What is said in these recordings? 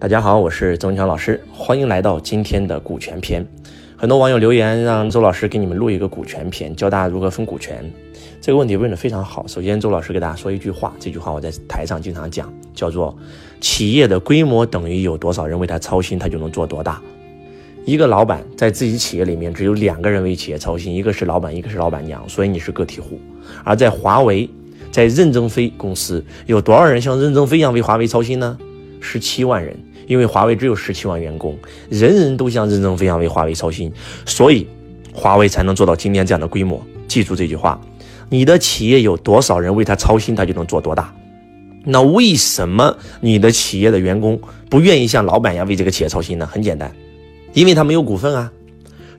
大家好，我是周文强老师，欢迎来到今天的股权篇。很多网友留言让周老师给你们录一个股权篇，教大家如何分股权。这个问题问得非常好。首先，周老师给大家说一句话，这句话我在台上经常讲，叫做“企业的规模等于有多少人为他操心，他就能做多大”。一个老板在自己企业里面只有两个人为企业操心，一个是老板，一个是老板娘，所以你是个体户。而在华为，在任正非公司，有多少人像任正非一样为华为操心呢？十七万人。因为华为只有十七万员工，人人都像任正非一样为华为操心，所以华为才能做到今天这样的规模。记住这句话：你的企业有多少人为他操心，他就能做多大。那为什么你的企业的员工不愿意像老板一样为这个企业操心呢？很简单，因为他没有股份啊，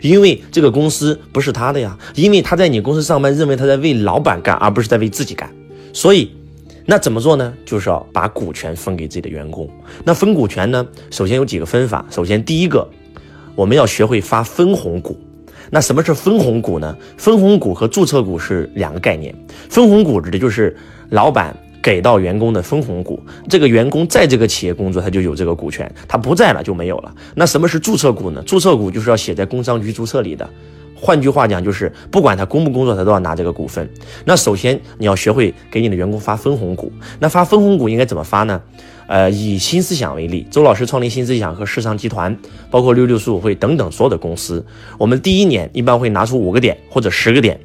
因为这个公司不是他的呀，因为他在你公司上班，认为他在为老板干，而不是在为自己干，所以。那怎么做呢？就是要把股权分给自己的员工。那分股权呢？首先有几个分法。首先，第一个，我们要学会发分红股。那什么是分红股呢？分红股和注册股是两个概念。分红股指的就是老板给到员工的分红股。这个员工在这个企业工作，他就有这个股权；他不在了就没有了。那什么是注册股呢？注册股就是要写在工商局注册里的。换句话讲，就是不管他工不工作，他都要拿这个股份。那首先你要学会给你的员工发分红股。那发分红股应该怎么发呢？呃，以新思想为例，周老师创立新思想和世上集团，包括六六十五会等等所有的公司，我们第一年一般会拿出五个点或者十个点，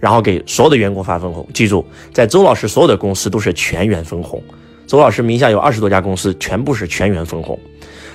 然后给所有的员工发分红。记住，在周老师所有的公司都是全员分红。周老师名下有二十多家公司，全部是全员分红，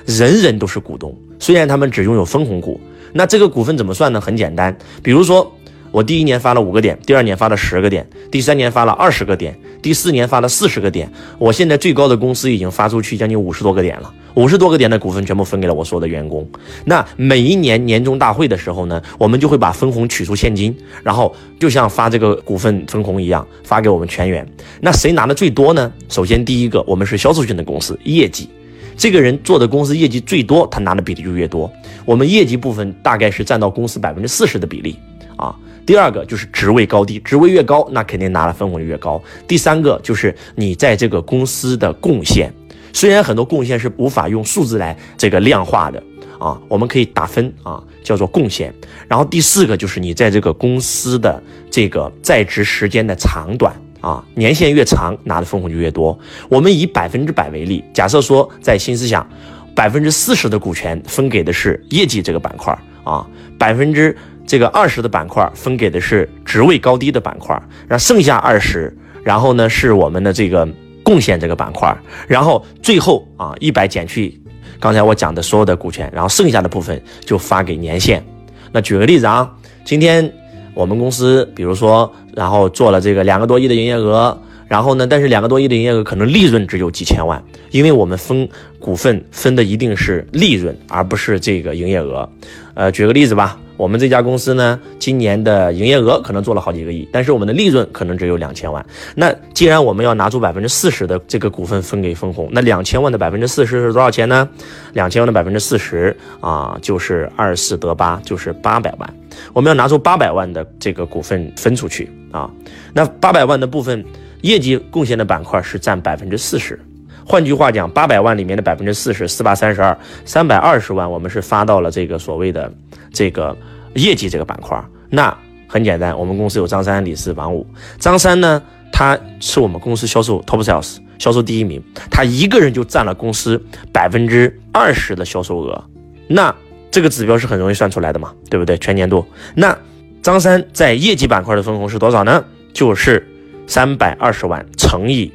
人人都是股东，虽然他们只拥有分红股。那这个股份怎么算呢？很简单，比如说我第一年发了五个点，第二年发了十个点，第三年发了二十个点，第四年发了四十个点。我现在最高的公司已经发出去将近五十多个点了，五十多个点的股份全部分给了我所有的员工。那每一年年终大会的时候呢，我们就会把分红取出现金，然后就像发这个股份分红一样发给我们全员。那谁拿的最多呢？首先第一个，我们是销售型的公司，业绩。这个人做的公司业绩最多，他拿的比例就越多。我们业绩部分大概是占到公司百分之四十的比例啊。第二个就是职位高低，职位越高，那肯定拿的分红就越高。第三个就是你在这个公司的贡献，虽然很多贡献是无法用数字来这个量化的啊，我们可以打分啊，叫做贡献。然后第四个就是你在这个公司的这个在职时间的长短。啊，年限越长，拿的分红就越多。我们以百分之百为例，假设说在新思想，百分之四十的股权分给的是业绩这个板块啊，百分之这个二十的板块分给的是职位高低的板块，然后剩下二十，然后呢是我们的这个贡献这个板块，然后最后啊一百减去刚才我讲的所有的股权，然后剩下的部分就发给年限。那举个例子啊，今天。我们公司，比如说，然后做了这个两个多亿的营业额，然后呢，但是两个多亿的营业额可能利润只有几千万，因为我们分股份分的一定是利润，而不是这个营业额。呃，举个例子吧。我们这家公司呢，今年的营业额可能做了好几个亿，但是我们的利润可能只有两千万。那既然我们要拿出百分之四十的这个股份分给分红，那两千万的百分之四十是多少钱呢？两千万的百分之四十啊，就是二四得八，就是八百万。我们要拿出八百万的这个股份分出去啊。那八百万的部分业绩贡献的板块是占百分之四十。换句话讲，八百万里面的百分之四十四八三十二，三百二十万我们是发到了这个所谓的这个业绩这个板块。那很简单，我们公司有张三、李四、王五。张三呢，他是我们公司销售 top sales 销售第一名，他一个人就占了公司百分之二十的销售额。那这个指标是很容易算出来的嘛，对不对？全年度，那张三在业绩板块的分红是多少呢？就是三百二十万乘以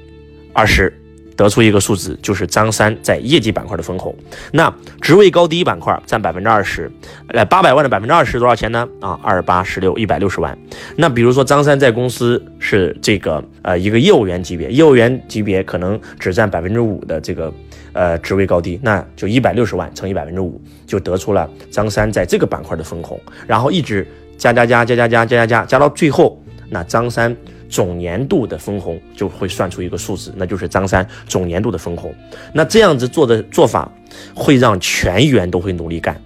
二十。得出一个数字，就是张三在业绩板块的分红。那职位高低板块占百分之二十，呃，八百万的百分之二十多少钱呢？啊，二八十六，一百六十万。那比如说张三在公司是这个呃一个业务员级别，业务员级别可能只占百分之五的这个呃职位高低，那就一百六十万乘以百分之五，就得出了张三在这个板块的分红。然后一直加加加加加加加加加加到最后，那张三。总年度的分红就会算出一个数字，那就是张三总年度的分红。那这样子做的做法会让全员都会努力干，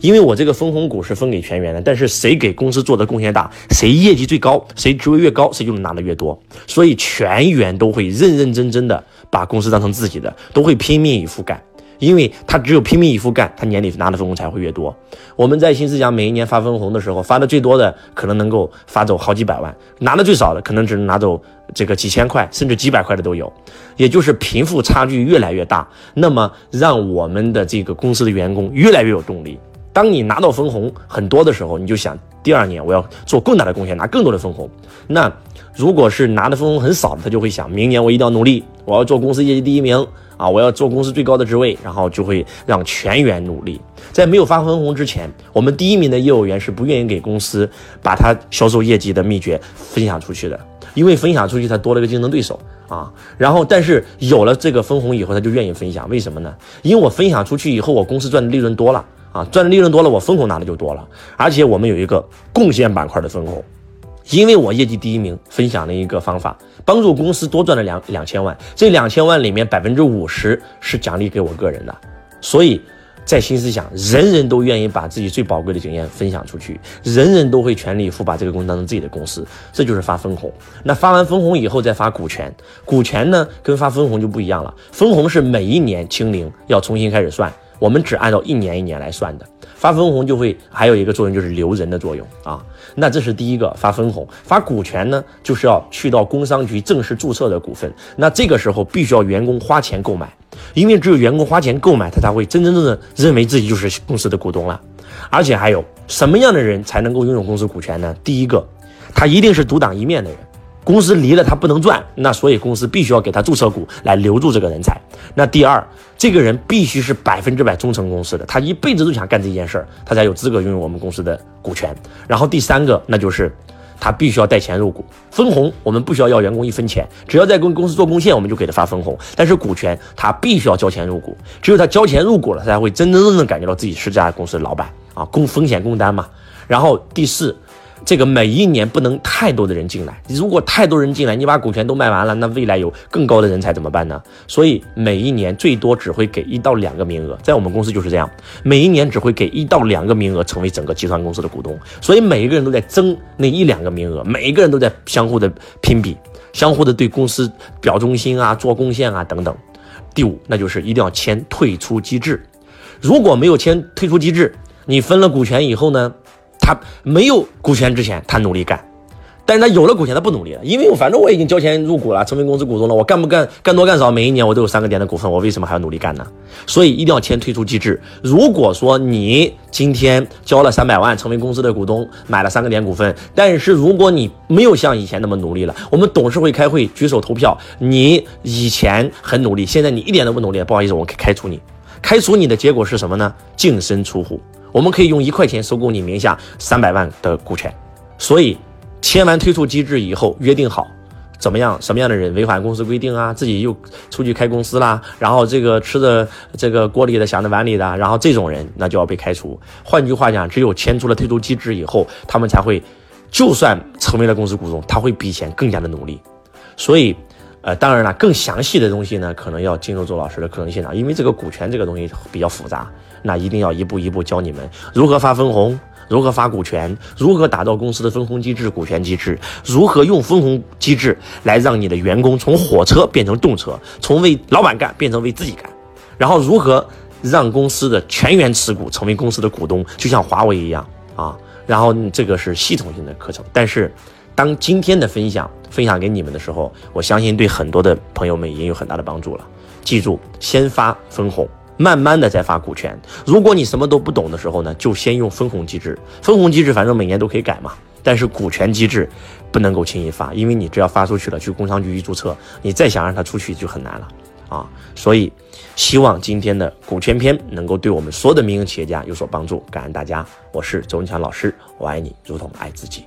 因为我这个分红股是分给全员的。但是谁给公司做的贡献大，谁业绩最高，谁职位越高，谁就能拿的越多。所以全员都会认认真真的把公司当成自己的，都会拼命以赴干。因为他只有拼命以赴干，他年底拿的分红才会越多。我们在新思想每一年发分红的时候，发的最多的可能能够发走好几百万，拿的最少的可能只能拿走这个几千块，甚至几百块的都有。也就是贫富差距越来越大，那么让我们的这个公司的员工越来越有动力。当你拿到分红很多的时候，你就想第二年我要做更大的贡献，拿更多的分红。那如果是拿的分红很少的，他就会想，明年我一定要努力，我要做公司业绩第一名啊，我要做公司最高的职位，然后就会让全员努力。在没有发分红之前，我们第一名的业务员是不愿意给公司把他销售业绩的秘诀分享出去的，因为分享出去他多了个竞争对手啊。然后，但是有了这个分红以后，他就愿意分享，为什么呢？因为我分享出去以后，我公司赚的利润多了啊，赚的利润多了，我分红拿的就多了，而且我们有一个贡献板块的分红。因为我业绩第一名，分享了一个方法，帮助公司多赚了两两千万。这两千万里面百分之五十是奖励给我个人的，所以在新思想，人人都愿意把自己最宝贵的经验分享出去，人人都会全力以赴把这个公司当成自己的公司，这就是发分红。那发完分红以后再发股权，股权呢跟发分红就不一样了，分红是每一年清零，要重新开始算。我们只按照一年一年来算的，发分红就会还有一个作用，就是留人的作用啊。那这是第一个发分红，发股权呢，就是要去到工商局正式注册的股份。那这个时候必须要员工花钱购买，因为只有员工花钱购买，他才会真真正正认为自己就是公司的股东了。而且还有什么样的人才能够拥有公司股权呢？第一个，他一定是独当一面的人。公司离了他不能赚，那所以公司必须要给他注册股来留住这个人才。那第二，这个人必须是百分之百忠诚公司的，他一辈子都想干这件事儿，他才有资格拥有我们公司的股权。然后第三个，那就是他必须要带钱入股，分红我们不需要要员工一分钱，只要在公公司做贡献，我们就给他发分红。但是股权他必须要交钱入股，只有他交钱入股了，他才会真真正正感觉到自己是这家公司的老板啊，共风险共担嘛。然后第四。这个每一年不能太多的人进来，如果太多人进来，你把股权都卖完了，那未来有更高的人才怎么办呢？所以每一年最多只会给一到两个名额，在我们公司就是这样，每一年只会给一到两个名额成为整个集团公司的股东，所以每一个人都在争那一两个名额，每一个人都在相互的拼比，相互的对公司表忠心啊，做贡献啊等等。第五，那就是一定要签退出机制，如果没有签退出机制，你分了股权以后呢？他没有股权之前，他努力干，但是他有了股权，他不努力了，因为我反正我已经交钱入股了，成为公司股东了，我干不干，干多干少，每一年我都有三个点的股份，我为什么还要努力干呢？所以一定要签退出机制。如果说你今天交了三百万，成为公司的股东，买了三个点股份，但是如果你没有像以前那么努力了，我们董事会开会举手投票，你以前很努力，现在你一点都不努力，不好意思，我开除你。开除你的结果是什么呢？净身出户。我们可以用一块钱收购你名下三百万的股权，所以签完退出机制以后，约定好怎么样？什么样的人违反公司规定啊？自己又出去开公司啦？然后这个吃的这个锅里的想着碗里的，然后这种人那就要被开除。换句话讲，只有签出了退出机制以后，他们才会，就算成为了公司股东，他会比以前更加的努力。所以。呃，当然了，更详细的东西呢，可能要进入周老师的课程现场，因为这个股权这个东西比较复杂，那一定要一步一步教你们如何发分红，如何发股权，如何打造公司的分红机制、股权机制，如何用分红机制来让你的员工从火车变成动车，从为老板干变成为自己干，然后如何让公司的全员持股成为公司的股东，就像华为一样啊，然后这个是系统性的课程，但是。当今天的分享分享给你们的时候，我相信对很多的朋友们已经有很大的帮助了。记住，先发分红，慢慢的再发股权。如果你什么都不懂的时候呢，就先用分红机制。分红机制反正每年都可以改嘛，但是股权机制不能够轻易发，因为你只要发出去了，去工商局一注册，你再想让它出去就很难了啊。所以，希望今天的股权篇能够对我们所有的民营企业家有所帮助。感恩大家，我是周文强老师，我爱你如同爱自己。